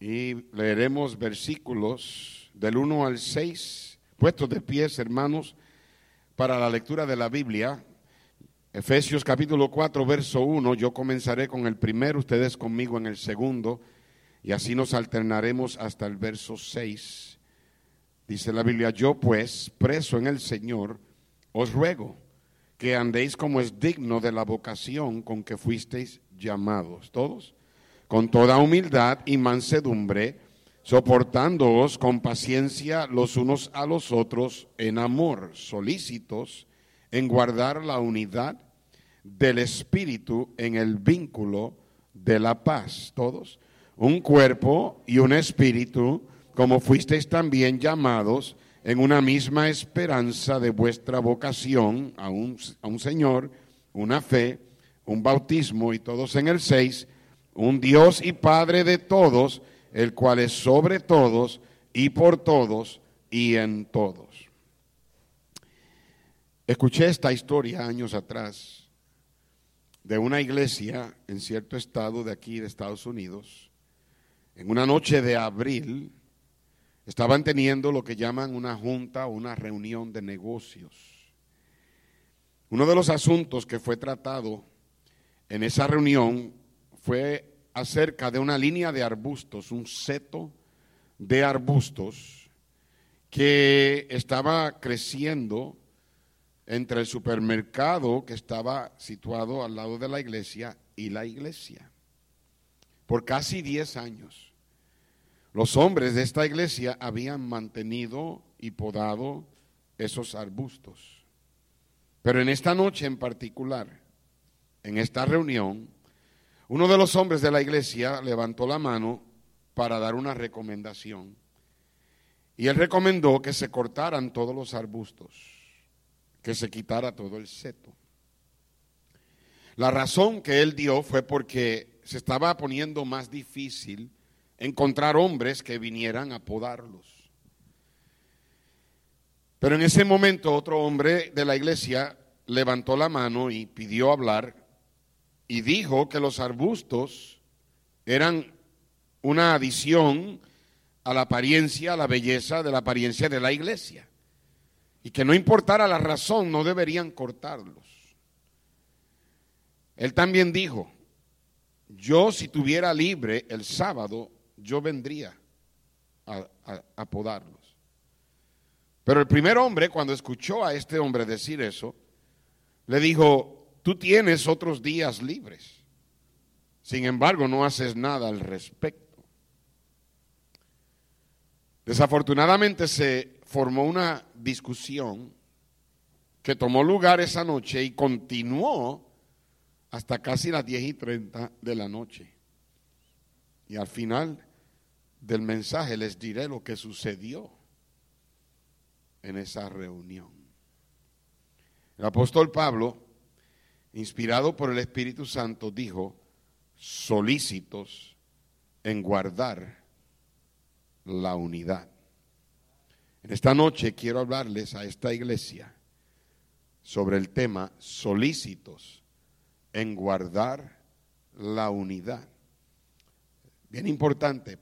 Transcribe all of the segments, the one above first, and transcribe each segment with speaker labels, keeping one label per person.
Speaker 1: y leeremos versículos del 1 al 6, puestos de pies, hermanos, para la lectura de la Biblia. Efesios capítulo 4, verso 1, yo comenzaré con el primero, ustedes conmigo en el segundo, y así nos alternaremos hasta el verso 6. Dice la Biblia, yo pues, preso en el Señor, os ruego que andéis como es digno de la vocación con que fuisteis llamados. ¿Todos? Con toda humildad y mansedumbre, soportándoos con paciencia los unos a los otros en amor, solícitos en guardar la unidad del Espíritu en el vínculo de la paz. Todos, un cuerpo y un espíritu, como fuisteis también llamados en una misma esperanza de vuestra vocación a un, a un Señor, una fe, un bautismo y todos en el seis un Dios y Padre de todos, el cual es sobre todos y por todos y en todos. Escuché esta historia años atrás de una iglesia en cierto estado de aquí de Estados Unidos. En una noche de abril estaban teniendo lo que llaman una junta o una reunión de negocios. Uno de los asuntos que fue tratado en esa reunión fue acerca de una línea de arbustos, un seto de arbustos que estaba creciendo entre el supermercado que estaba situado al lado de la iglesia y la iglesia. Por casi 10 años, los hombres de esta iglesia habían mantenido y podado esos arbustos. Pero en esta noche en particular, en esta reunión, uno de los hombres de la iglesia levantó la mano para dar una recomendación. Y él recomendó que se cortaran todos los arbustos, que se quitara todo el seto. La razón que él dio fue porque se estaba poniendo más difícil encontrar hombres que vinieran a podarlos. Pero en ese momento otro hombre de la iglesia levantó la mano y pidió hablar y dijo que los arbustos eran una adición a la apariencia, a la belleza de la apariencia de la iglesia. Y que no importara la razón, no deberían cortarlos. Él también dijo, yo si tuviera libre el sábado, yo vendría a, podarlos. Pero el primer hombre, cuando escuchó a este hombre decir eso, le dijo, Tú tienes otros días libres. Sin embargo, no haces nada al respecto. Desafortunadamente se formó una discusión que tomó lugar esa noche y continuó hasta casi las 10 y 30 de la noche. Y al final del mensaje les diré lo que sucedió en esa reunión. El apóstol Pablo inspirado por el Espíritu Santo, dijo, solícitos en guardar la unidad. En esta noche quiero hablarles a esta iglesia sobre el tema solícitos en guardar la unidad. Bien importante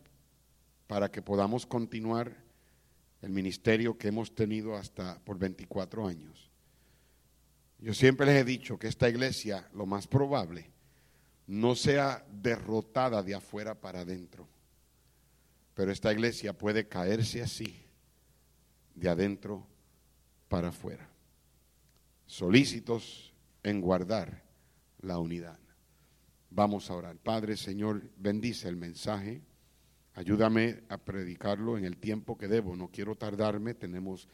Speaker 1: para que podamos continuar el ministerio que hemos tenido hasta por 24 años. Yo siempre les he dicho que esta iglesia, lo más probable, no sea derrotada de afuera para adentro. Pero esta iglesia puede caerse así, de adentro para afuera. Solícitos en guardar la unidad. Vamos a orar. Padre, Señor, bendice el mensaje. Ayúdame a predicarlo en el tiempo que debo. No quiero tardarme. Tenemos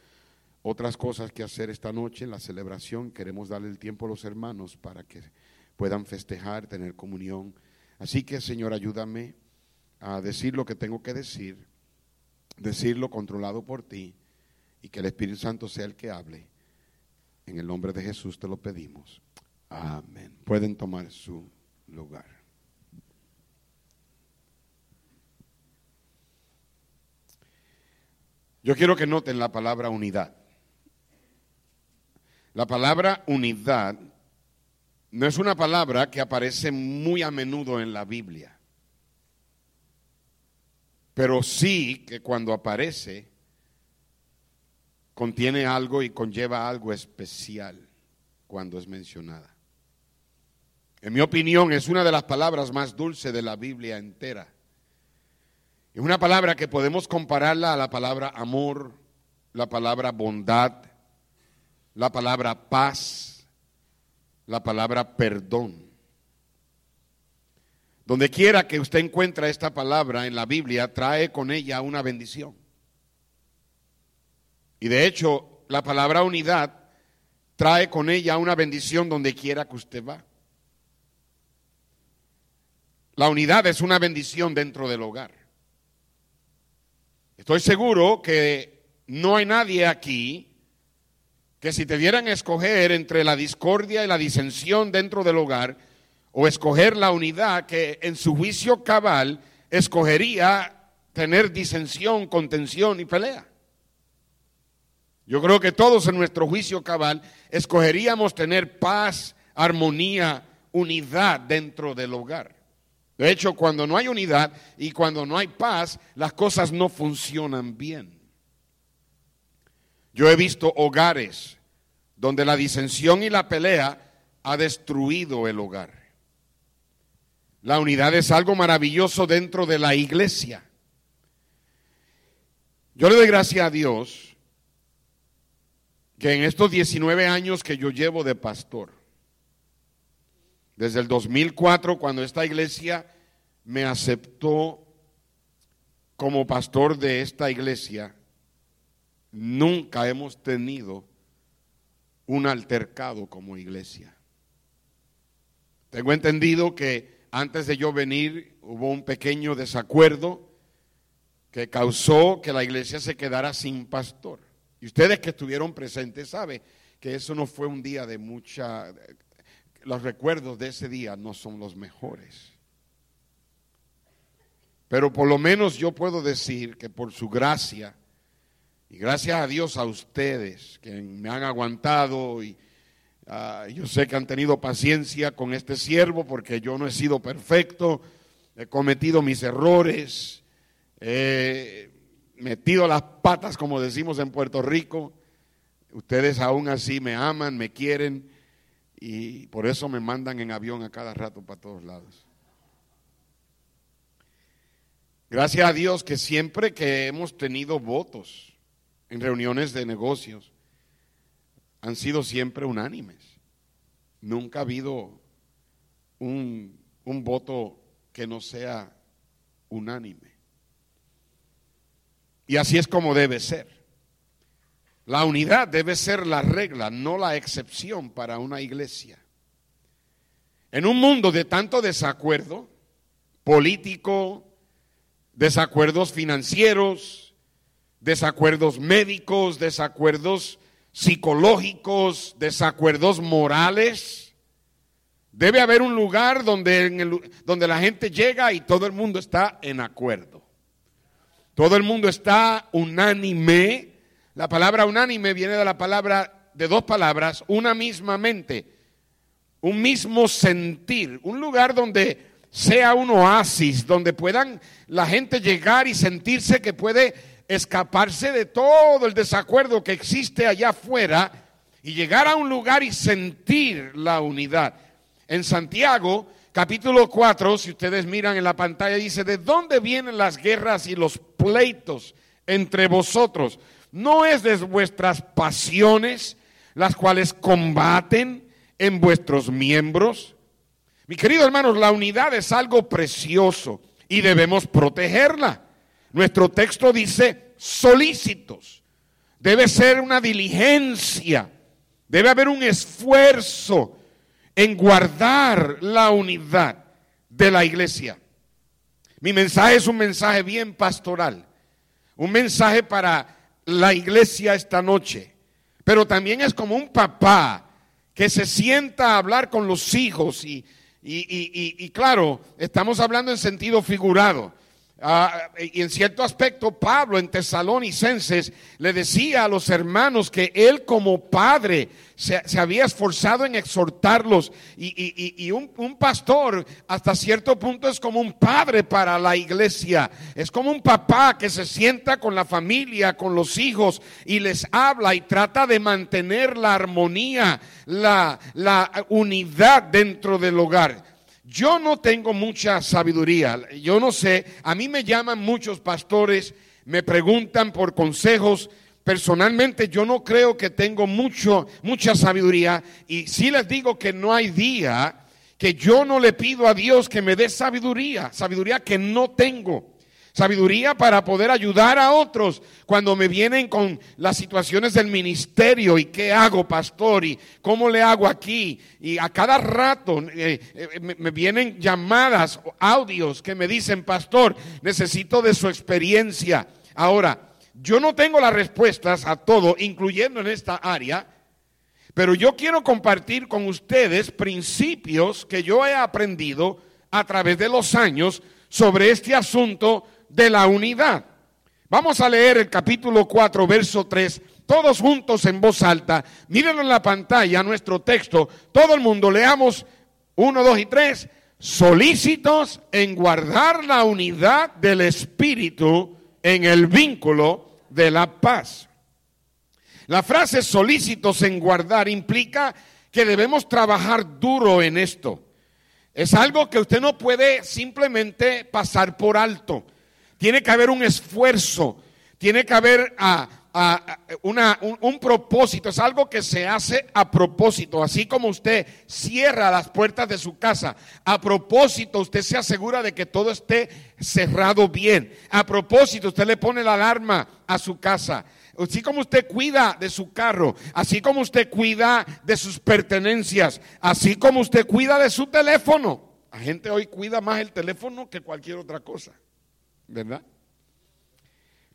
Speaker 1: otras cosas que hacer esta noche la celebración. Queremos darle el tiempo a los hermanos para que puedan festejar, tener comunión. Así que, Señor, ayúdame a decir lo que tengo que decir, decirlo controlado por ti y que el Espíritu Santo sea el que hable. En el nombre de Jesús te lo pedimos. Amén. Pueden tomar su lugar. Yo quiero que noten la palabra unidad. La palabra unidad no es una palabra que aparece muy a menudo en la Biblia, pero sí que cuando aparece contiene algo y conlleva algo especial cuando es mencionada. En mi opinión es una de las palabras más dulces de la Biblia entera. Es una palabra que podemos compararla a la palabra amor, la palabra bondad, la palabra paz, la palabra perdón. Donde quiera que usted encuentre esta palabra en la Biblia, trae con ella una bendición. Y de hecho, la palabra unidad trae con ella una bendición donde quiera que usted va. La unidad es una bendición dentro del hogar. Estoy seguro que no hay nadie aquí que si te dieran a escoger entre la discordia y la disensión dentro del hogar, o escoger la unidad que en su juicio cabal escogería tener disensión, contención y pelea. Yo creo que todos en nuestro juicio cabal escogeríamos tener paz, armonía, unidad dentro del hogar. De hecho, cuando no hay unidad y cuando no hay paz, las cosas no funcionan bien. Yo he visto hogares donde la disensión y la pelea ha destruido el hogar. La unidad es algo maravilloso dentro de la iglesia. Yo le doy gracias a Dios que en estos 19 años que yo llevo de pastor, desde el 2004, cuando esta iglesia me aceptó como pastor de esta iglesia, nunca hemos tenido un altercado como iglesia. Tengo entendido que antes de yo venir hubo un pequeño desacuerdo que causó que la iglesia se quedara sin pastor. Y ustedes que estuvieron presentes saben que eso no fue un día de mucha... Los recuerdos de ese día no son los mejores. Pero por lo menos yo puedo decir que por su gracia, y gracias a Dios a ustedes que me han aguantado y ah, yo sé que han tenido paciencia con este siervo porque yo no he sido perfecto, he cometido mis errores, he metido las patas como decimos en Puerto Rico. Ustedes aún así me aman, me quieren y por eso me mandan en avión a cada rato para todos lados. Gracias a Dios que siempre que hemos tenido votos, en reuniones de negocios han sido siempre unánimes. Nunca ha habido un, voto que no sea unánime. Y así es como debe ser. La unidad debe ser la regla, no la excepción para una iglesia. En un mundo de tanto desacuerdo político, desacuerdos financieros, desacuerdos médicos, desacuerdos psicológicos, desacuerdos morales. Debe haber un lugar donde, donde la gente llega y todo el mundo está en acuerdo. Todo el mundo está unánime. La palabra unánime viene de la palabra, de dos palabras, una misma mente, un mismo sentir, un lugar donde sea un oasis, donde puedan la gente llegar y sentirse que puede escaparse de todo el desacuerdo que existe allá afuera y llegar a un lugar y sentir la unidad. En Santiago, capítulo 4, si ustedes miran en la pantalla, dice, ¿de dónde vienen las guerras y los pleitos entre vosotros? ¿No es de vuestras pasiones las cuales combaten en vuestros miembros? Mi querido hermanos, la unidad es algo precioso y debemos protegerla. Nuestro texto dice solícitos. Debe ser una diligencia. Debe haber un esfuerzo en guardar la unidad de la iglesia. Mi mensaje es un mensaje bien pastoral, un mensaje para la iglesia esta noche, pero también es como un papá que se sienta a hablar con los hijos y, y, claro, estamos hablando en sentido figurado. Ah, y en cierto aspecto, Pablo en Tesalonicenses le decía a los hermanos que él como padre se, había esforzado en exhortarlos. Y, un, un, pastor hasta cierto punto es como un padre para la iglesia. Es como un papá que se sienta con la familia, con los hijos y les habla y trata de mantener la armonía, la, la unidad dentro del hogar. Yo no tengo mucha sabiduría, yo no sé, a mí me llaman muchos pastores, me preguntan por consejos, personalmente yo no creo que tengo mucho, mucha sabiduría. Y sí les digo que no hay día que yo no le pido a Dios que me dé sabiduría, sabiduría que no tengo. Sabiduría para poder ayudar a otros cuando me vienen con las situaciones del ministerio y qué hago, pastor, y cómo le hago aquí. Y a cada rato eh, eh, me, vienen llamadas, audios que me dicen, pastor, necesito de su experiencia. Ahora, yo no tengo las respuestas a todo, incluyendo en esta área, pero yo quiero compartir con ustedes principios que yo he aprendido a través de los años sobre este asunto de la unidad. Vamos a leer el capítulo 4, verso 3, todos juntos en voz alta. Mírenlo en la pantalla, nuestro texto. Todo el mundo leamos 1, 2 y 3. Solícitos en guardar la unidad del Espíritu en el vínculo de la paz. La frase solícitos en guardar implica que debemos trabajar duro en esto. Es algo que usted no puede simplemente pasar por alto. Tiene que haber un esfuerzo, tiene que haber ah, ah, un, propósito, es algo que se hace a propósito, así como usted cierra las puertas de su casa, a propósito usted se asegura de que todo esté cerrado bien, a propósito usted le pone la alarma a su casa. Así como usted cuida de su carro, así como usted cuida de sus pertenencias, así como usted cuida de su teléfono. La gente hoy cuida más el teléfono que cualquier otra cosa. ¿Verdad?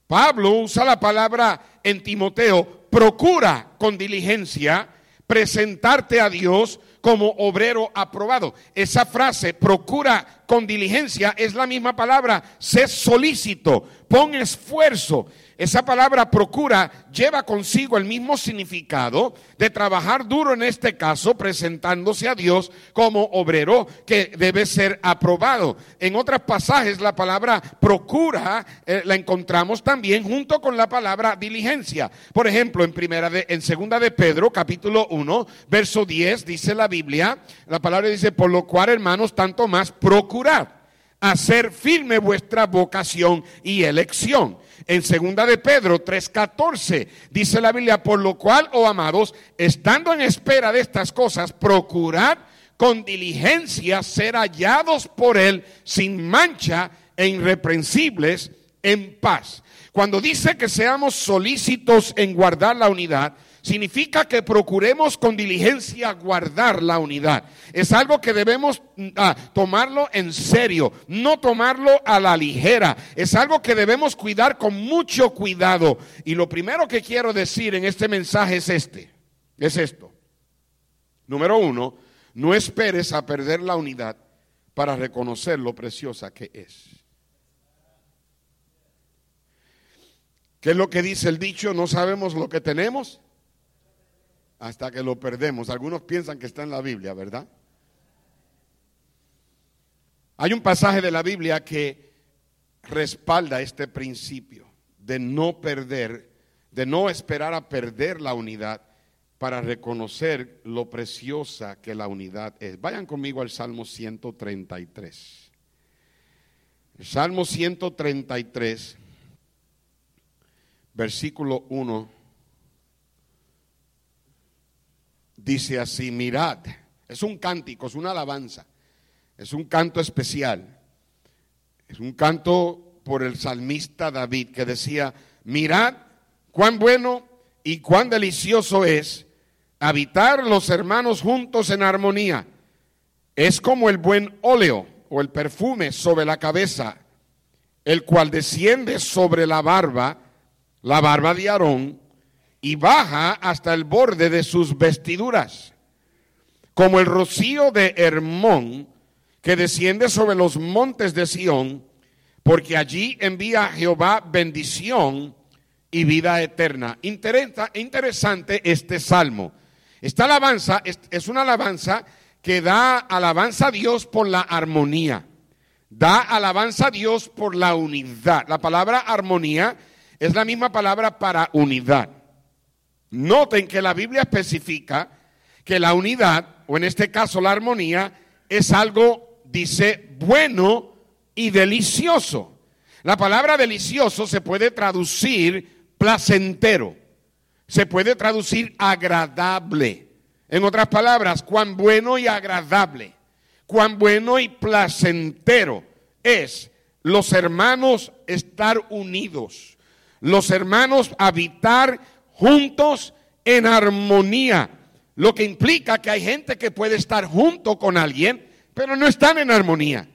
Speaker 1: Pablo usa la palabra en Timoteo, procura con diligencia presentarte a Dios como obrero aprobado. Esa frase, procura con diligencia, es la misma palabra, sé solícito, pon esfuerzo. Esa palabra procura lleva consigo el mismo significado de trabajar duro en este caso, presentándose a Dios como obrero que debe ser aprobado. En otros pasajes la palabra procura eh, la encontramos también junto con la palabra diligencia. Por ejemplo, en primera de, en segunda de Pedro, capítulo 1, verso 10, dice la Biblia, la palabra dice, por lo cual, hermanos, tanto más procurad hacer firme vuestra vocación y elección en segunda de Pedro 3:14 dice la Biblia, por lo cual, oh amados, estando en espera de estas cosas, procurad con diligencia ser hallados por él sin mancha e irreprensibles en paz. Cuando dice que seamos solícitos en guardar la unidad, significa que procuremos con diligencia guardar la unidad. Es algo que debemos mm, ah, tomarlo en serio, no tomarlo a la ligera. Es algo que debemos cuidar con mucho cuidado. Y lo primero que quiero decir en este mensaje es este, es esto. Número uno, no esperes a perder la unidad para reconocer lo preciosa que es. ¿Qué es lo que dice el dicho? No sabemos lo que tenemos hasta que lo perdemos. Algunos piensan que está en la Biblia, ¿verdad? Hay un pasaje de la Biblia que respalda este principio de no perder, de no esperar a perder la unidad para reconocer lo preciosa que la unidad es. Vayan conmigo al Salmo 133. El Salmo 133, versículo 1 dice así, mirad, es un cántico, es una alabanza, es un canto especial, es un canto por el salmista David que decía, mirad cuán bueno y cuán delicioso es habitar los hermanos juntos en armonía. Es como el buen óleo o el perfume sobre la cabeza el cual desciende sobre la barba, la barba de Aarón, y baja hasta el borde de sus vestiduras, como el rocío de Hermón, que desciende sobre los montes de Sión, porque allí envía Jehová bendición y vida eterna. interesante este salmo. Esta alabanza es una alabanza que da alabanza a Dios por la armonía. Da alabanza a Dios por la unidad. La palabra armonía es la misma palabra para unidad. Noten que la Biblia especifica que la unidad, o en este caso la armonía, es algo, dice, bueno y delicioso. La palabra delicioso se puede traducir placentero, se puede traducir agradable. En otras palabras, cuán bueno y agradable cuán bueno y placentero es los hermanos estar unidos, los hermanos habitar juntos en armonía, lo que implica que hay gente que puede estar junto con alguien, pero no están en armonía.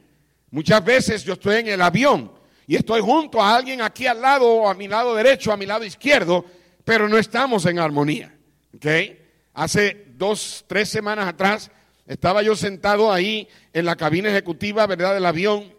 Speaker 1: Muchas veces yo estoy en el avión y estoy junto a alguien aquí al lado, a mi lado derecho, a mi lado izquierdo, pero no estamos en armonía. Hace dos, tres semanas atrás estaba yo sentado ahí en la cabina ejecutiva, ¿verdad? Del avión.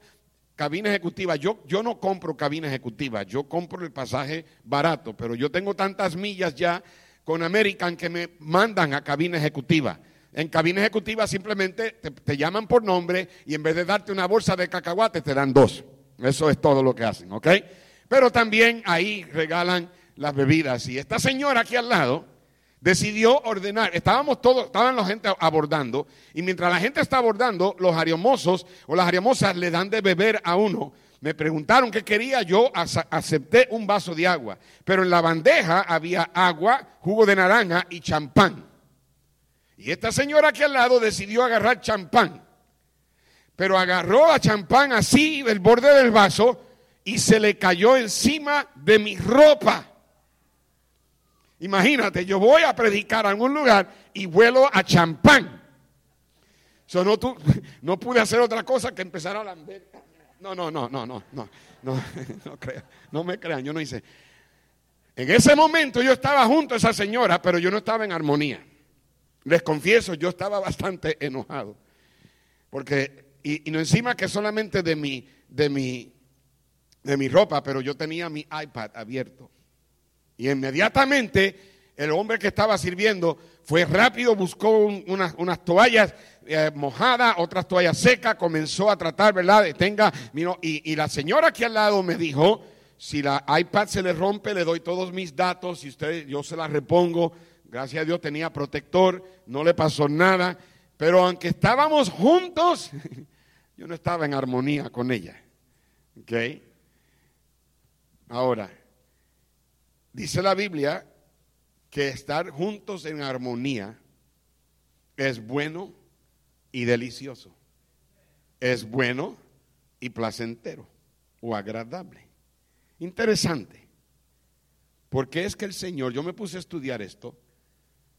Speaker 1: Cabina ejecutiva. Yo, yo no compro cabina ejecutiva, yo compro el pasaje barato, pero yo tengo tantas millas ya con American que me mandan a cabina ejecutiva. En cabina ejecutiva simplemente te, llaman por nombre y en vez de darte una bolsa de cacahuates te dan dos. Eso es todo lo que hacen, ¿ok? Pero también ahí regalan las bebidas. Y esta señora aquí al lado, decidió ordenar, estábamos todos, estaban la gente abordando, y mientras la gente está abordando, los ariomozos o las ariomosas le dan de beber a uno. Me preguntaron qué quería, yo acepté un vaso de agua, pero en la bandeja había agua, jugo de naranja y champán. Y esta señora aquí al lado decidió agarrar champán, pero agarró a champán así, del borde del vaso, y se le cayó encima de mi ropa. Imagínate, yo voy a predicar a algún lugar y vuelo a champán. So, no, tu, no pude hacer otra cosa que empezar a lamber. No, no, no, no, no, no, no, no crean, no me crean, yo no hice. En ese momento yo estaba junto a esa señora, pero yo no estaba en armonía. Les confieso, yo estaba bastante enojado. Porque, y, y no encima que solamente de mi, de mi, de mi ropa, pero yo tenía mi iPad abierto. Y inmediatamente el hombre que estaba sirviendo fue rápido, buscó unas, toallas eh, mojadas, otras toallas secas, comenzó a tratar, ¿verdad? Tenga, y, la señora aquí al lado me dijo, si la iPad se le rompe, le doy todos mis datos, y usted, yo se la repongo. Gracias a Dios tenía protector, no le pasó nada. Pero aunque estábamos juntos, yo no estaba en armonía con ella. ¿Ok? Ahora, Dice la Biblia que estar juntos en armonía es bueno y delicioso. Es bueno y placentero o agradable. Interesante. Porque es que el Señor, yo me puse a estudiar esto,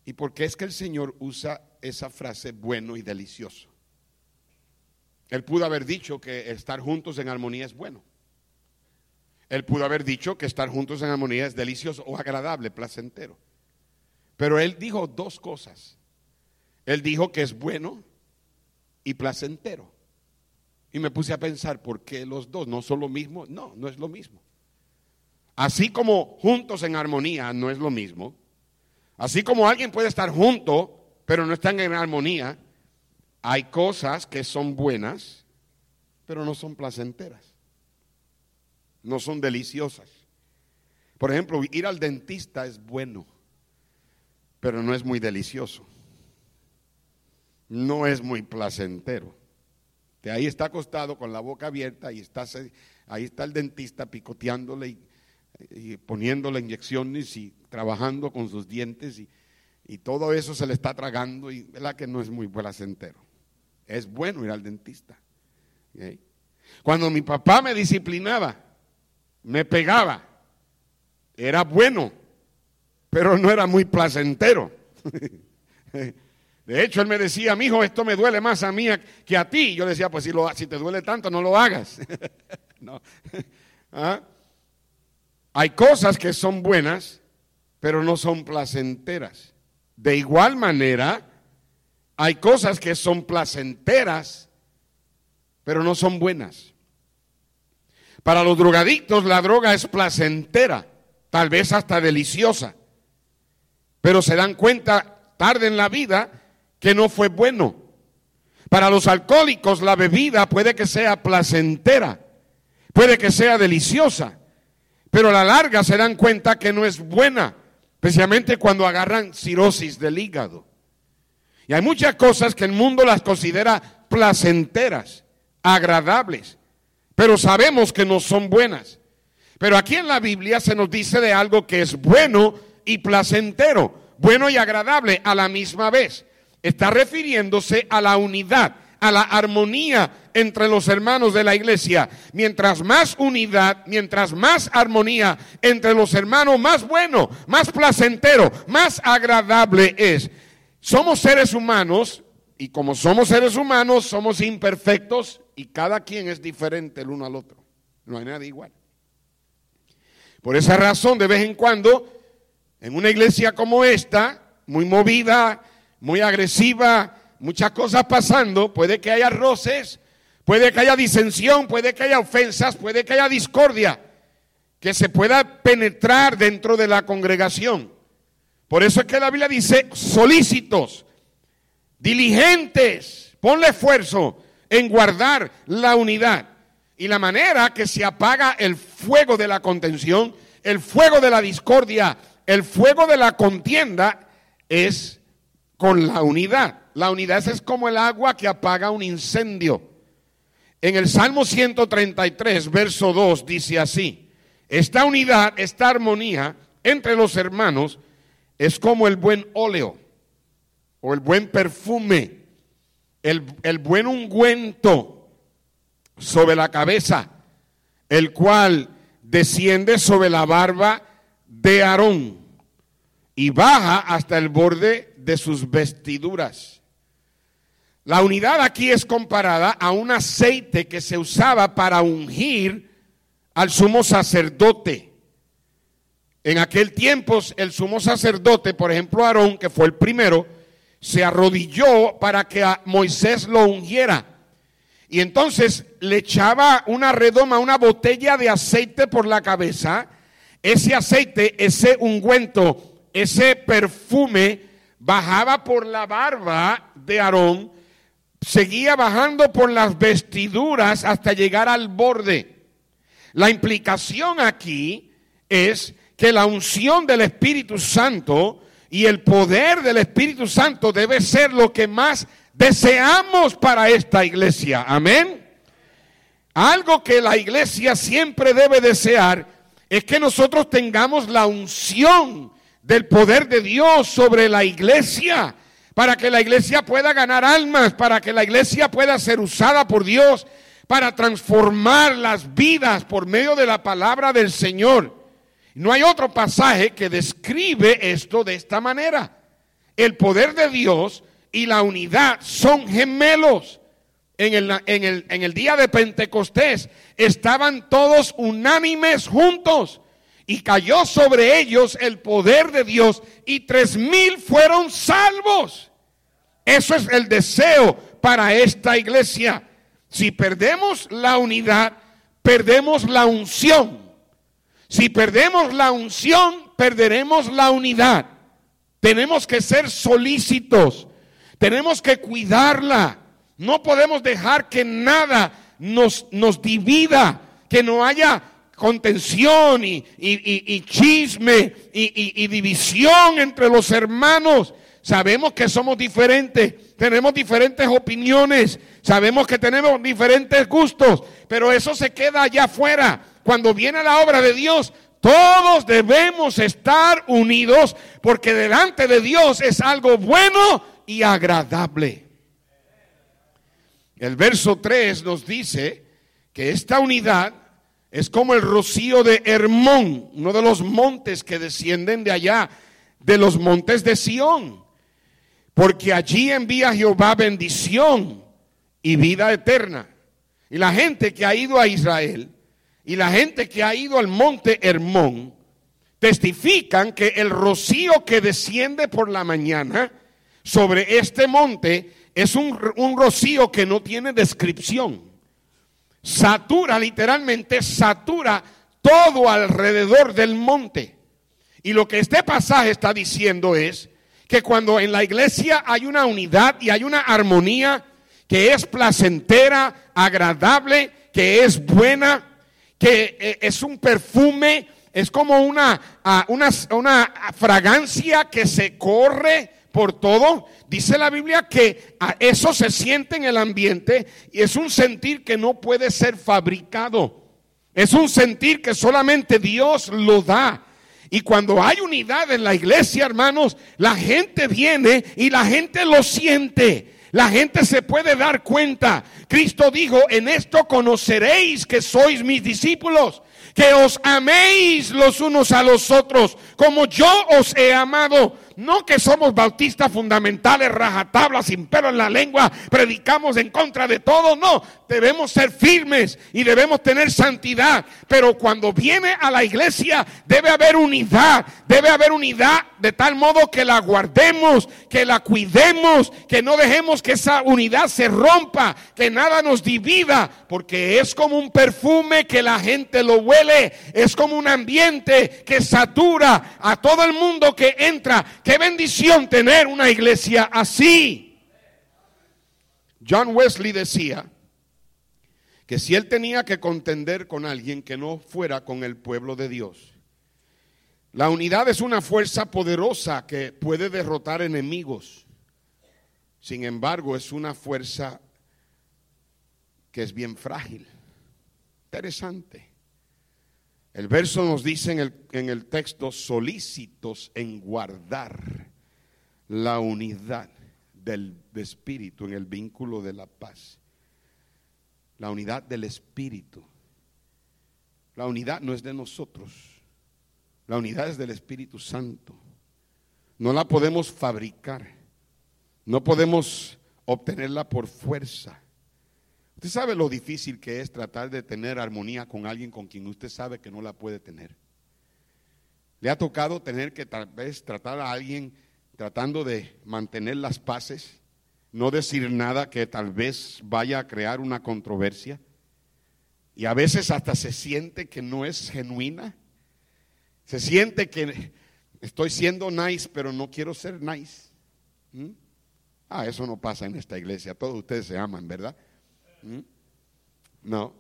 Speaker 1: y porque es que el Señor usa esa frase bueno y delicioso. Él pudo haber dicho que estar juntos en armonía es bueno. Él pudo haber dicho que estar juntos en armonía es delicioso o agradable, placentero. Pero él dijo dos cosas. Él dijo que es bueno y placentero. Y me puse a pensar, ¿por qué los dos? ¿No son lo mismo? No, no es lo mismo. Así como juntos en armonía no es lo mismo. Así como alguien puede estar junto, pero no están en armonía, hay cosas que son buenas, pero no son placenteras no son deliciosas. Por ejemplo, ir al dentista es bueno, pero no es muy delicioso. No es muy placentero. De ahí está acostado con la boca abierta y está, ahí está el dentista picoteándole y, poniéndole inyecciones y trabajando con sus dientes y, todo eso se le está tragando y verdad que no es muy placentero. Es bueno ir al dentista. Cuando mi papá me disciplinaba, me pegaba. Era bueno, pero no era muy placentero. De hecho, él me decía, mi hijo, esto me duele más a mí que a ti. Yo le decía, pues si, lo, si te duele tanto, no lo hagas. no. ¿ah? hay cosas que son buenas, pero no son placenteras. De igual manera, hay cosas que son placenteras, pero no son buenas. Para los drogadictos la droga es placentera, tal vez hasta deliciosa, pero se dan cuenta tarde en la vida que no fue bueno. Para los alcohólicos la bebida puede que sea placentera, puede que sea deliciosa, pero a la larga se dan cuenta que no es buena, especialmente cuando agarran cirosis del hígado. Y hay muchas cosas que el mundo las considera placenteras, agradables, pero sabemos que no son buenas. Pero aquí en la Biblia se nos dice de algo que es bueno y placentero, bueno y agradable a la misma vez. Está refiriéndose a la unidad, a la armonía entre los hermanos de la iglesia. Mientras más unidad, mientras más armonía entre los hermanos, más bueno, más placentero, más agradable es. Somos seres humanos y como somos seres humanos, somos imperfectos y cada quien es diferente el uno al otro. No hay nadie igual. Por esa razón, de vez en cuando, en una iglesia como esta, muy movida, muy agresiva, muchas cosas pasando, puede que haya roces, puede que haya disensión, puede que haya ofensas, puede que haya discordia, que se pueda penetrar dentro de la congregación. Por eso es que la Biblia dice solícitos, diligentes, ponle esfuerzo en guardar la unidad. Y la manera que se apaga el fuego de la contención, el fuego de la discordia, el fuego de la contienda, es con la unidad. La unidad es como el agua que apaga un incendio. En el Salmo 133, verso 2, dice así, esta unidad, esta armonía entre los hermanos es como el buen óleo o el buen perfume, el, el buen ungüento sobre la cabeza, el cual desciende sobre la barba de Aarón y baja hasta el borde de sus vestiduras. La unidad aquí es comparada a un aceite que se usaba para ungir al sumo sacerdote. En aquel tiempo el sumo sacerdote, por ejemplo Aarón, que fue el primero, se arrodilló para que a Moisés lo ungiera. Y entonces le echaba una redoma, una botella de aceite por la cabeza. Ese aceite, ese ungüento, ese perfume bajaba por la barba de Aarón, seguía bajando por las vestiduras hasta llegar al borde. La implicación aquí es que la unción del Espíritu Santo y el poder del Espíritu Santo debe ser lo que más deseamos para esta iglesia. Amén. Algo que la iglesia siempre debe desear es que nosotros tengamos la unción del poder de Dios sobre la iglesia, para que la iglesia pueda ganar almas, para que la iglesia pueda ser usada por Dios, para transformar las vidas por medio de la palabra del Señor. No hay otro pasaje que describe esto de esta manera. El poder de Dios y la unidad son gemelos. En el, en el, día de Pentecostés estaban todos unánimes juntos y cayó sobre ellos el poder de Dios y tres mil fueron salvos. Eso es el deseo para esta iglesia. Si perdemos la unidad, perdemos la unción. Si perdemos la unción, perderemos la unidad. Tenemos que ser solícitos. Tenemos que cuidarla. No podemos dejar que nada nos, nos divida, que no haya contención y, y chisme y división entre los hermanos. Sabemos que somos diferentes, tenemos diferentes opiniones, sabemos que tenemos diferentes gustos, pero eso se queda allá afuera cuando viene la obra de Dios, todos debemos estar unidos porque delante de Dios es algo bueno y agradable. El verso 3 nos dice que esta unidad es como el rocío de Hermón, uno de los montes que descienden de allá, de los montes de Sión, porque allí envía Jehová bendición y vida eterna. Y la gente que ha ido a Israel y la gente que ha ido al monte Hermón testifican que el rocío que desciende por la mañana sobre este monte es un, un rocío que no tiene descripción. Satura, literalmente, satura todo alrededor del monte. Y lo que este pasaje está diciendo es que cuando en la iglesia hay una unidad y hay una armonía que es placentera, agradable, que es buena, que eh, es un perfume, es como una, ah, una, una fragancia que se corre por todo. Dice la Biblia que a eso se siente en el ambiente y es un sentir que no puede ser fabricado. Es un sentir que solamente Dios lo da. Y cuando hay unidad en la iglesia, hermanos, la gente viene y la gente lo siente. La gente se puede dar cuenta. Cristo dijo, en esto conoceréis que sois mis discípulos, que os améis los unos a los otros, como yo os he amado. No que somos bautistas fundamentales, rajatablas, sin pelo en la lengua, predicamos en contra de todo. No, debemos ser firmes y debemos tener santidad. Pero cuando viene a la iglesia debe haber unidad, debe haber unidad de tal modo que la guardemos, que la cuidemos, que no dejemos que esa unidad se rompa, que nada nos divida, porque es como un perfume que la gente lo huele, es como un ambiente que satura a todo el mundo que entra Qué bendición tener una iglesia así. John Wesley decía que si él tenía que contender con alguien que no fuera con el pueblo de Dios, la unidad es una fuerza poderosa que puede derrotar enemigos. Sin embargo, es una fuerza que es bien frágil. Interesante. El verso nos dice en el, en el texto, solícitos en guardar la unidad del espíritu en el vínculo de la paz. La unidad del espíritu. La unidad no es de nosotros. La unidad es del Espíritu Santo. No la podemos fabricar. No podemos obtenerla por fuerza. Usted sabe lo difícil que es tratar de tener armonía con alguien con quien usted sabe que no la puede tener. Le ha tocado tener que tal vez tratar a alguien tratando de mantener las paces, no decir nada que tal vez vaya a crear una controversia. Y a veces hasta se siente que no es genuina. Se siente que estoy siendo nice, pero no quiero ser nice. ¿Mm? Ah, eso no pasa en esta iglesia. Todos ustedes se aman, ¿verdad? ¿Mm? No.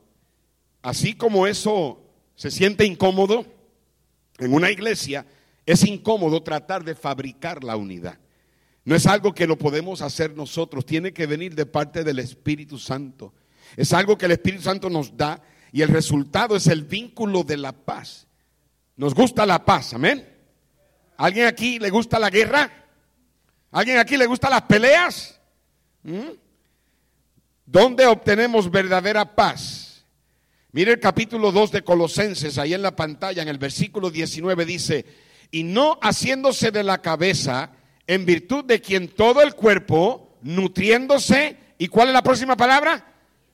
Speaker 1: Así como eso se siente incómodo en una iglesia, es incómodo tratar de fabricar la unidad. No es algo que lo podemos hacer nosotros, tiene que venir de parte del Espíritu Santo. Es algo que el Espíritu Santo nos da y el resultado es el vínculo de la paz. Nos gusta la paz, amén. ¿Alguien aquí le gusta la guerra? ¿Alguien aquí le gusta las peleas? ¿Mm? ¿Dónde obtenemos verdadera paz? Mire el capítulo 2 de Colosenses, ahí en la pantalla, en el versículo 19 dice, y no haciéndose de la cabeza, en virtud de quien todo el cuerpo, nutriéndose, ¿y cuál es la próxima palabra?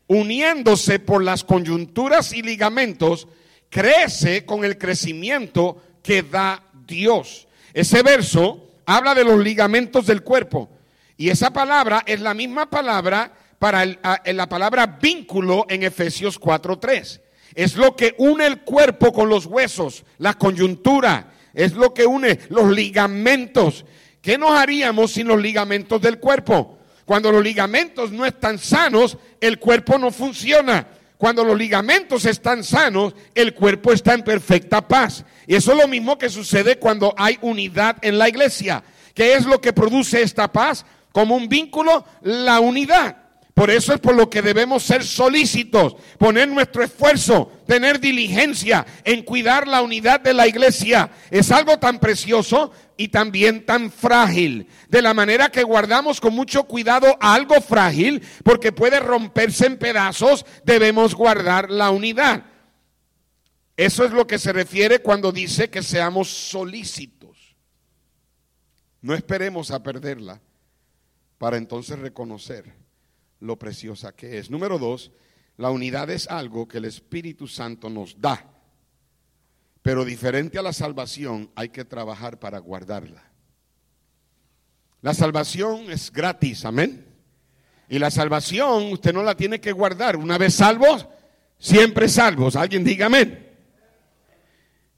Speaker 1: Uniéndose por las coyunturas y ligamentos, crece con el crecimiento que da Dios. Ese verso habla de los ligamentos del cuerpo. Y esa palabra es la misma palabra para la palabra vínculo en Efesios 4.3. Es lo que une el cuerpo con los huesos, la coyuntura, es lo que une los ligamentos. ¿Qué nos haríamos sin los ligamentos del cuerpo? Cuando los ligamentos no están sanos, el cuerpo no funciona. Cuando los ligamentos están sanos, el cuerpo está en perfecta paz. Y eso es lo mismo que sucede cuando hay unidad en la iglesia. ¿Qué es lo que produce esta paz? Como un vínculo, la unidad. Por eso es por lo que debemos ser solícitos, poner nuestro esfuerzo, tener diligencia en cuidar la unidad de la iglesia. Es algo tan precioso y también tan frágil. De la manera que guardamos con mucho cuidado algo frágil, porque puede romperse en pedazos, debemos guardar la unidad. Eso es lo que se refiere cuando dice que seamos solícitos. No esperemos a perderla para entonces reconocer lo preciosa que es. Número dos, La unidad es algo que el Espíritu Santo nos da. Pero diferente a la salvación, hay que trabajar para guardarla. La salvación es gratis, amén. Y la salvación usted no la tiene que guardar. Una vez salvos, siempre salvos. Alguien diga amén.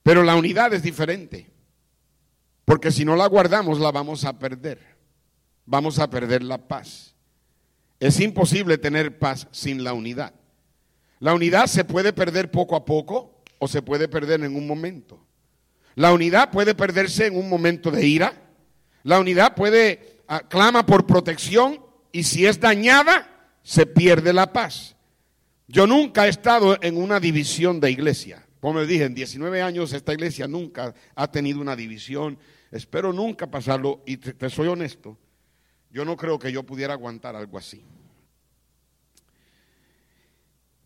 Speaker 1: Pero la unidad es diferente. Porque si no la guardamos, la vamos a perder. Vamos a perder la paz. Es imposible tener paz sin la unidad. La unidad se puede perder poco a poco o se puede perder en un momento. La unidad puede perderse en un momento de ira. La unidad puede, ah, clama por protección y si es dañada, se pierde la paz. Yo nunca he estado en una división de iglesia. Como les dije, en 19 años esta iglesia nunca ha tenido una división. Espero nunca pasarlo y te soy honesto. Yo no creo que yo pudiera aguantar algo así.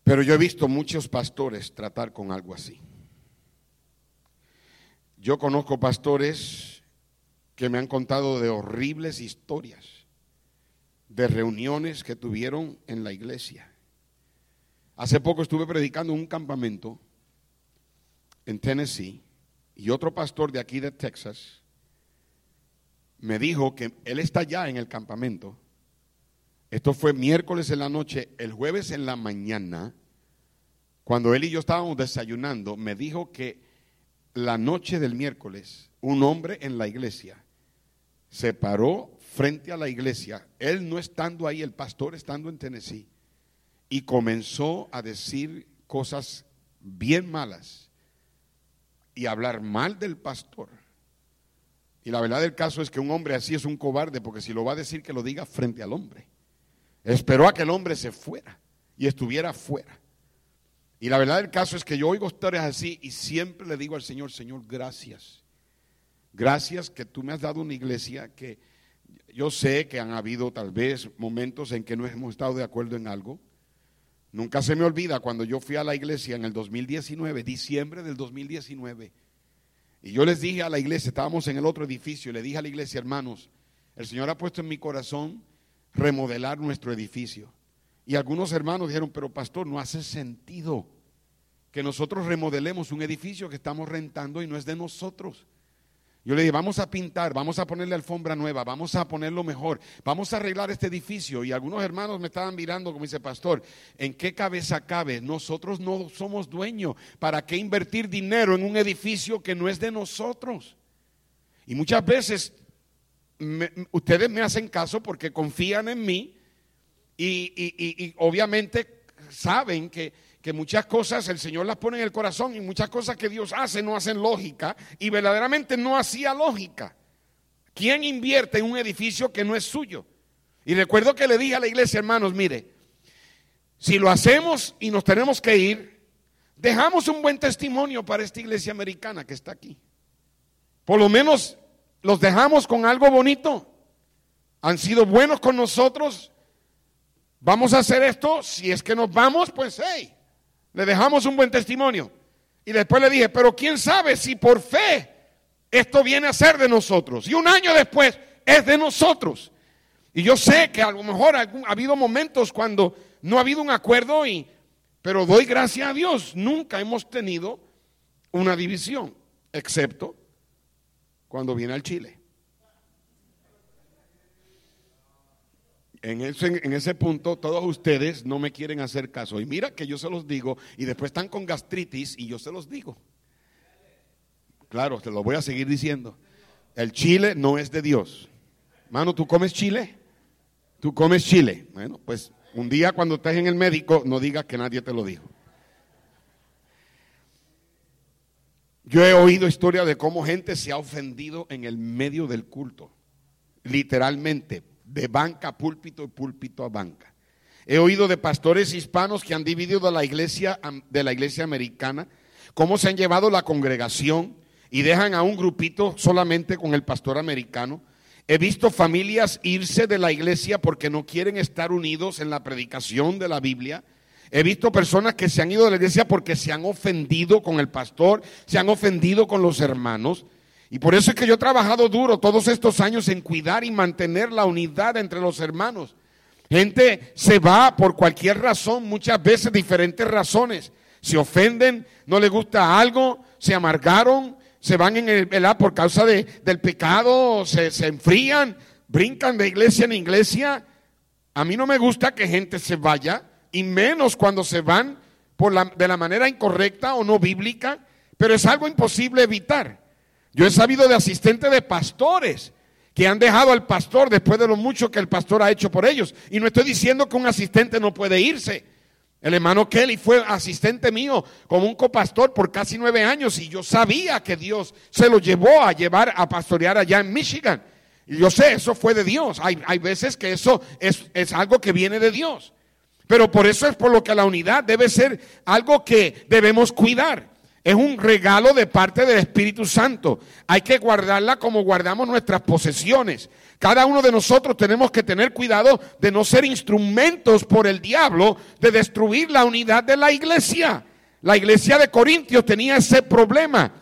Speaker 1: Pero yo he visto muchos pastores tratar con algo así. Yo conozco pastores que me han contado de horribles historias, de reuniones que tuvieron en la iglesia. Hace poco estuve predicando en un campamento en Tennessee y otro pastor de aquí de Texas me dijo que él está ya en el campamento esto fue miércoles en la noche, el jueves en la mañana, cuando él y yo estábamos desayunando, me dijo que la noche del miércoles, un hombre en la iglesia se paró frente a la iglesia, él no estando ahí, el pastor estando en Tennessee, y comenzó a decir cosas bien malas y hablar mal del pastor. Y la verdad del caso es que un hombre así es un cobarde, porque si lo va a decir, que lo diga frente al hombre. Esperó a que el hombre se fuera y estuviera fuera. Y la verdad del caso es que yo oigo historias así y siempre le digo al Señor, Señor, gracias. Gracias que tú me has dado una iglesia que yo sé que han habido tal vez momentos en que no hemos estado de acuerdo en algo. Nunca se me olvida cuando yo fui a la iglesia en el 2019, diciembre del 2019. Y yo les dije a la iglesia, estábamos en el otro edificio, le dije a la iglesia, hermanos, el Señor ha puesto en mi corazón remodelar nuestro edificio. Y algunos hermanos dijeron, pero pastor, no hace sentido que nosotros remodelemos un edificio que estamos rentando y no es de nosotros. Yo le dije, vamos a pintar, vamos a ponerle alfombra nueva, vamos a ponerlo mejor, vamos a arreglar este edificio. Y algunos hermanos me estaban mirando como dice, pastor, ¿en qué cabeza cabe? Nosotros no somos dueños. ¿Para qué invertir dinero en un edificio que no es de nosotros? Y muchas veces ustedes me hacen caso porque confían en mí y, obviamente saben que, que, muchas cosas el Señor las pone en el corazón y muchas cosas que Dios hace no hacen lógica y verdaderamente no hacía lógica. ¿Quién invierte en un edificio que no es suyo? Y recuerdo que le dije a la iglesia, hermanos, mire, si lo hacemos y nos tenemos que ir, dejamos un buen testimonio para esta iglesia americana que está aquí. Por lo menos los dejamos con algo bonito. Han sido buenos con nosotros. Vamos a hacer esto. Si es que nos vamos, pues hey, le dejamos un buen testimonio. Y después le dije, pero quién sabe si por fe esto viene a ser de nosotros. Y un año después es de nosotros. Y yo sé que a lo mejor ha habido momentos cuando no ha habido un acuerdo y pero doy gracias a Dios, nunca hemos tenido una división, excepto cuando viene al Chile. En ese, punto todos ustedes no me quieren hacer caso. Y mira que yo se los digo y después están con gastritis y yo se los digo. Claro, te lo voy a seguir diciendo. El chile no es de Dios. Mano, ¿tú comes chile? ¿Tú comes chile? Bueno, pues un día cuando estés en el médico no digas que nadie te lo dijo. Yo he oído historias de cómo gente se ha ofendido en el medio del culto, literalmente, de banca a púlpito y púlpito a banca. He oído de pastores hispanos que han dividido la iglesia de la iglesia americana, cómo se han llevado la congregación y dejan a un grupito solamente con el pastor americano. He visto familias irse de la iglesia porque no quieren estar unidos en la predicación de la Biblia. He visto personas que se han ido de la iglesia porque se han ofendido con el pastor, se han ofendido con los hermanos. Y por eso es que yo he trabajado duro todos estos años en cuidar y mantener la unidad entre los hermanos. Gente se va por cualquier razón, muchas veces diferentes razones. Se ofenden, no les gusta algo, se amargaron, se van en el, por causa de, del pecado, se, se enfrían, brincan de iglesia en iglesia. A mí no me gusta que gente se vaya, y menos cuando se van por la, de la manera incorrecta o no bíblica, pero es algo imposible evitar. Yo he sabido de asistentes de pastores que han dejado al pastor después de lo mucho que el pastor ha hecho por ellos. Y no estoy diciendo que un asistente no puede irse. El hermano Kelly fue asistente mío como un copastor por casi nueve años y yo sabía que Dios se lo llevó a llevar a pastorear allá en Michigan. Y yo sé, eso fue de Dios. Hay, hay veces que eso es, es algo que viene de Dios. Pero por eso es por lo que la unidad debe ser algo que debemos cuidar. Es un regalo de parte del Espíritu Santo. Hay que guardarla como guardamos nuestras posesiones. Cada uno de nosotros tenemos que tener cuidado de no ser instrumentos por el diablo de destruir la unidad de la iglesia. La iglesia de Corintios tenía ese problema.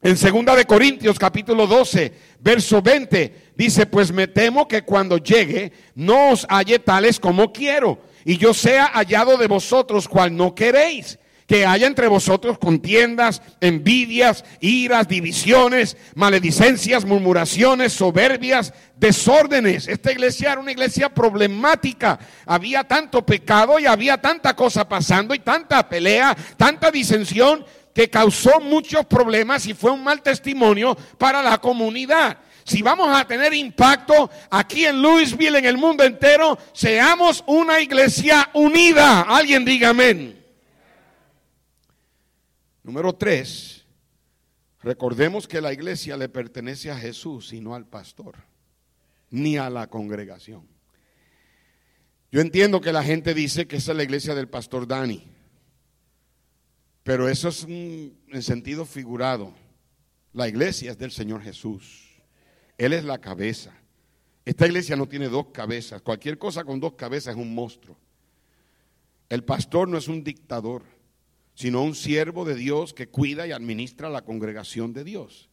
Speaker 1: En segunda de Corintios capítulo 12, verso 20, dice, pues me temo que cuando llegue no os halle tales como quiero, y yo sea hallado de vosotros cual no queréis que haya entre vosotros contiendas, envidias, iras, divisiones, maledicencias, murmuraciones, soberbias, desórdenes. Esta iglesia era una iglesia problemática. Había tanto pecado y había tanta cosa pasando y tanta pelea, tanta disensión que causó muchos problemas y fue un mal testimonio para la comunidad. Si vamos a tener impacto aquí en Louisville, en el mundo entero, seamos una iglesia unida. Alguien diga amén. Número tres, recordemos que la iglesia le pertenece a Jesús y no al pastor, ni a la congregación. Yo entiendo que la gente dice que esa es la iglesia del pastor Dani, pero eso es en sentido figurado. La iglesia es del Señor Jesús. Él es la cabeza. Esta iglesia no tiene dos cabezas. Cualquier cosa con dos cabezas es un monstruo. El pastor no es un dictador sino un siervo de Dios que cuida y administra la congregación de Dios.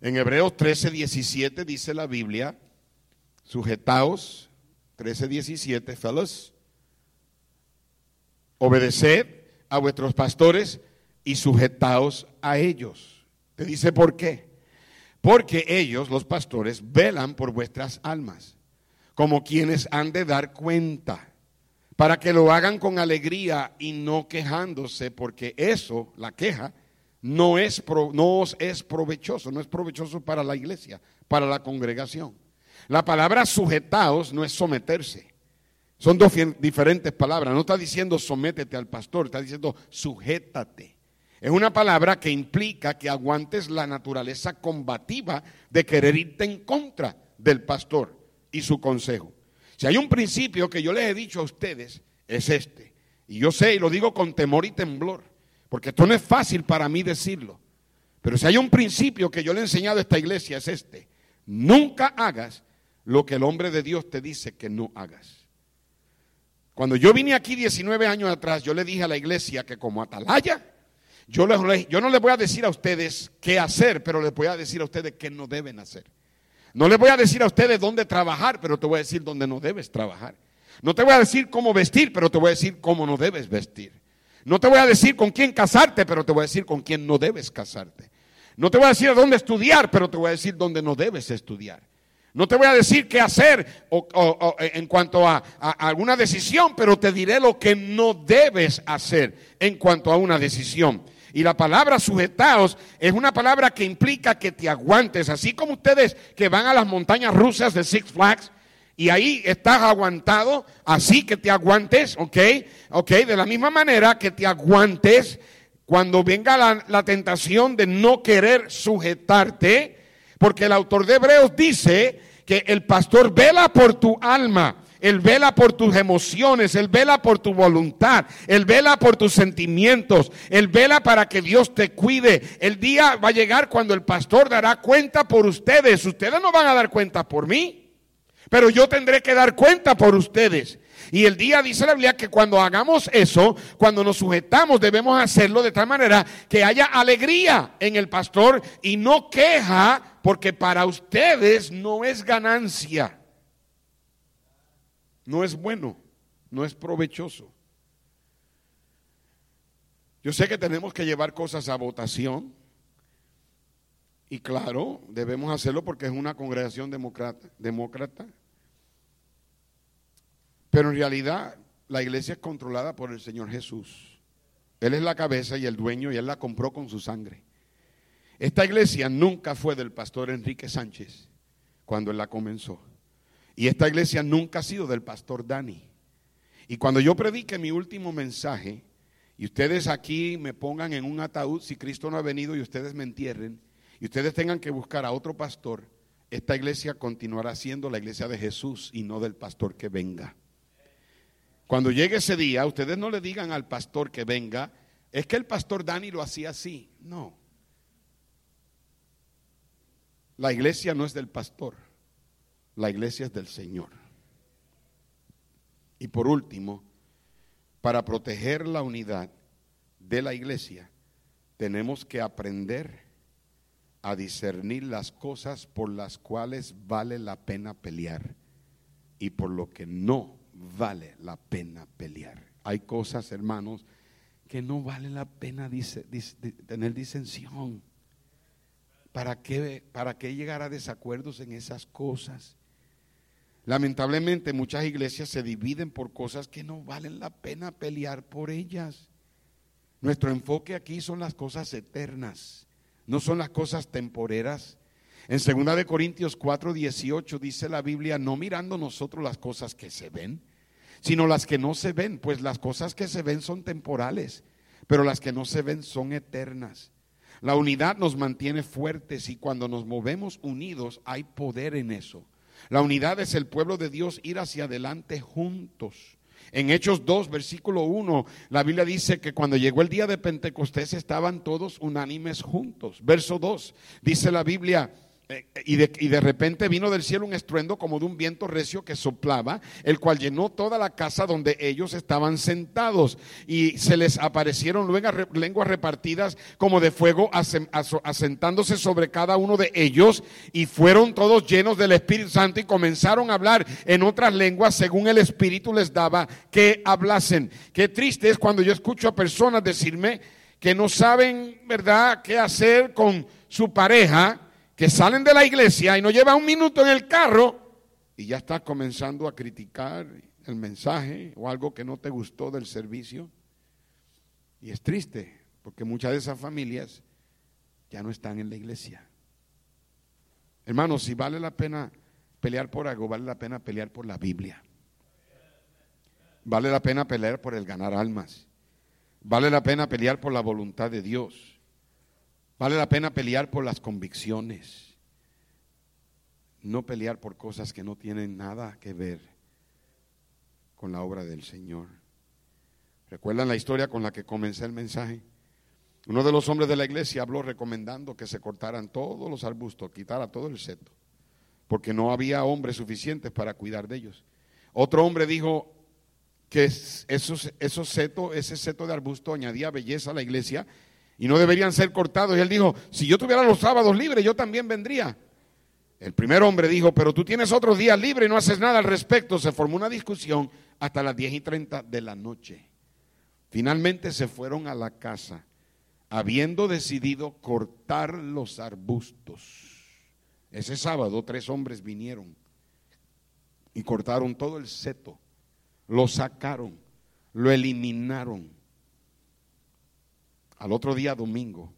Speaker 1: En Hebreos 13, 17 dice la Biblia, sujetaos, 13, 17, fellows, obedeced a vuestros pastores y sujetaos a ellos. Te dice por qué. Porque ellos, los pastores, velan por vuestras almas, como quienes han de dar cuenta para que lo hagan con alegría y no quejándose, porque eso, la queja, no es, no es provechoso, no es provechoso para la iglesia, para la congregación. La palabra sujetaos no es someterse. Son dos diferentes palabras. No está diciendo sométete al pastor, está diciendo sujétate. Es una palabra que implica que aguantes la naturaleza combativa de querer irte en contra del pastor y su consejo. Si hay un principio que yo les he dicho a ustedes, es este. Y yo sé y lo digo con temor y temblor, porque esto no es fácil para mí decirlo. Pero si hay un principio que yo le he enseñado a esta iglesia, es este. Nunca hagas lo que el hombre de Dios te dice que no hagas. Cuando yo vine aquí 19 años atrás, yo le dije a la iglesia que como atalaya, yo, yo no les voy a decir a ustedes qué hacer, pero les voy a decir a ustedes qué no deben hacer. No les voy a decir a ustedes dónde trabajar, pero te voy a decir dónde no debes trabajar. No te voy a decir cómo vestir, pero te voy a decir cómo no debes vestir. No te voy a decir con quién casarte, pero te voy a decir con quién no debes casarte. No te voy a decir a dónde estudiar, pero te voy a decir dónde no debes estudiar. No te voy a decir qué hacer en cuanto a, alguna decisión, pero te diré lo que no debes hacer en cuanto a una decisión. Y la palabra sujetaos es una palabra que implica que te aguantes, así como ustedes que van a las montañas rusas de Six Flags y ahí estás aguantado, así que te aguantes, ¿ok? ¿Ok? De la misma manera que te aguantes cuando venga la, la tentación de no querer sujetarte, porque el autor de Hebreos dice que el pastor vela por tu alma él vela por tus emociones, Él vela por tu voluntad, Él vela por tus sentimientos, Él vela para que Dios te cuide. El día va a llegar cuando el pastor dará cuenta por ustedes. Ustedes no van a dar cuenta por mí, pero yo tendré que dar cuenta por ustedes. Y el día dice la Biblia que cuando hagamos eso, cuando nos sujetamos, debemos hacerlo de tal manera que haya alegría en el pastor y no queja, porque para ustedes no es ganancia. No es bueno, no es provechoso. Yo sé que tenemos que llevar cosas a votación. Y claro, debemos hacerlo porque es una congregación demócrata. Pero en realidad la iglesia es controlada por el Señor Jesús. Él es la cabeza y el dueño y Él la compró con su sangre. Esta iglesia nunca fue del pastor Enrique Sánchez cuando él la comenzó. Y esta iglesia nunca ha sido del pastor Dani. Y cuando yo predique mi último mensaje, y ustedes aquí me pongan en un ataúd si Cristo no ha venido y ustedes me entierren, y ustedes tengan que buscar a otro pastor, esta iglesia continuará siendo la iglesia de Jesús y no del pastor que venga. Cuando llegue ese día, ustedes no le digan al pastor que venga, es que el pastor Dani lo hacía así. No. La iglesia no es del pastor, la iglesia es del Señor. Y por último, para proteger la unidad de la iglesia, tenemos que aprender a discernir las cosas por las cuales vale la pena pelear y por lo que no vale la pena pelear. Hay cosas, hermanos, que no vale la pena tener disensión. ¿Para qué, ¿Para qué llegar a desacuerdos en esas cosas? Lamentablemente muchas iglesias se dividen por cosas que no valen la pena pelear por ellas. Nuestro enfoque aquí son las cosas eternas, no son las cosas temporeras. En 2 de Corintios 4, 18 dice la Biblia, no mirando nosotros las cosas que se ven, sino las que no se ven, pues las cosas que se ven son temporales, pero las que no se ven son eternas. La unidad nos mantiene fuertes y cuando nos movemos unidos hay poder en eso. La unidad es el pueblo de Dios ir hacia adelante juntos. En Hechos 2, versículo 1, la Biblia dice que cuando llegó el día de Pentecostés estaban todos unánimes juntos. Verso 2, dice la Biblia, y, de, y, de, repente vino del cielo un estruendo como de un viento recio que soplaba, el cual llenó toda la casa donde ellos estaban sentados. Y se les aparecieron lenguas repartidas como de fuego, asentándose sobre cada uno de ellos. Y fueron todos llenos del Espíritu Santo y comenzaron a hablar en otras lenguas según el Espíritu les daba que hablasen. Qué triste es cuando yo escucho a personas decirme que no saben, ¿verdad?, qué hacer con su pareja que salen de la iglesia y no lleva un minuto en el carro y ya estás comenzando a criticar el mensaje o algo que no te gustó del servicio. Y es triste, porque muchas de esas familias ya no están en la iglesia. Hermanos, si vale la pena pelear por algo, vale la pena pelear por la Biblia. Vale la pena pelear por el ganar almas. Vale la pena pelear por la voluntad de Dios. Vale la pena pelear por las convicciones, no pelear por cosas que no tienen nada que ver con la obra del Señor. ¿Recuerdan la historia con la que comencé el mensaje? Uno de los hombres de la iglesia habló recomendando que se cortaran todos los arbustos, quitara todo el seto, porque no había hombres suficientes para cuidar de ellos. Otro hombre dijo que esos, esos setos, ese seto de arbusto añadía belleza a la iglesia y no deberían ser cortados. Y él dijo, si yo tuviera los sábados libres, yo también vendría. El primer hombre dijo, pero tú tienes otros días libres y no haces nada al respecto. Se formó una discusión hasta las 10 y 30 de la noche. Finalmente se fueron a la casa, habiendo decidido cortar los arbustos. Ese sábado tres hombres vinieron y cortaron todo el seto, lo sacaron, lo eliminaron al otro día domingo,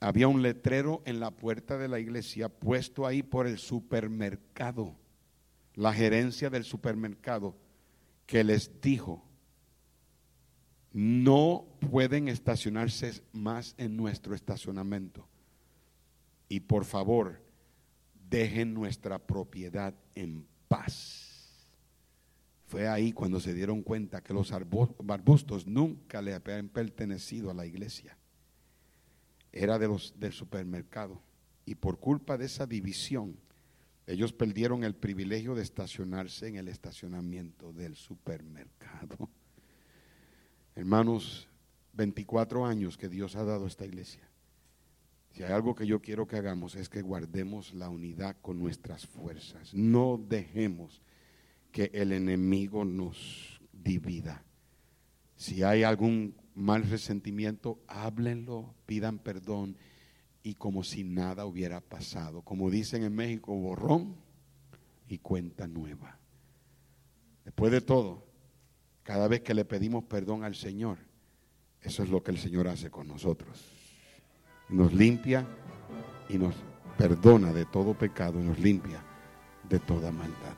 Speaker 1: había un letrero en la puerta de la iglesia puesto ahí por el supermercado, la gerencia del supermercado, que les dijo, no pueden estacionarse más en nuestro estacionamiento. Y por favor, dejen nuestra propiedad en paz. Fue ahí cuando se dieron cuenta que los arbustos nunca le habían pertenecido a la iglesia. Era de los del supermercado. Y por culpa de esa división, ellos perdieron el privilegio de estacionarse en el estacionamiento del supermercado. Hermanos, 24 años que Dios ha dado a esta iglesia. Si hay algo que yo quiero que hagamos es que guardemos la unidad con nuestras fuerzas. No dejemos que el enemigo nos divida. Si hay algún mal resentimiento, háblenlo, pidan perdón y como si nada hubiera pasado. Como dicen en México, borrón y cuenta nueva. Después de todo, cada vez que le pedimos perdón al Señor, eso es lo que el Señor hace con nosotros. Nos limpia y nos perdona de todo pecado y nos limpia de toda maldad.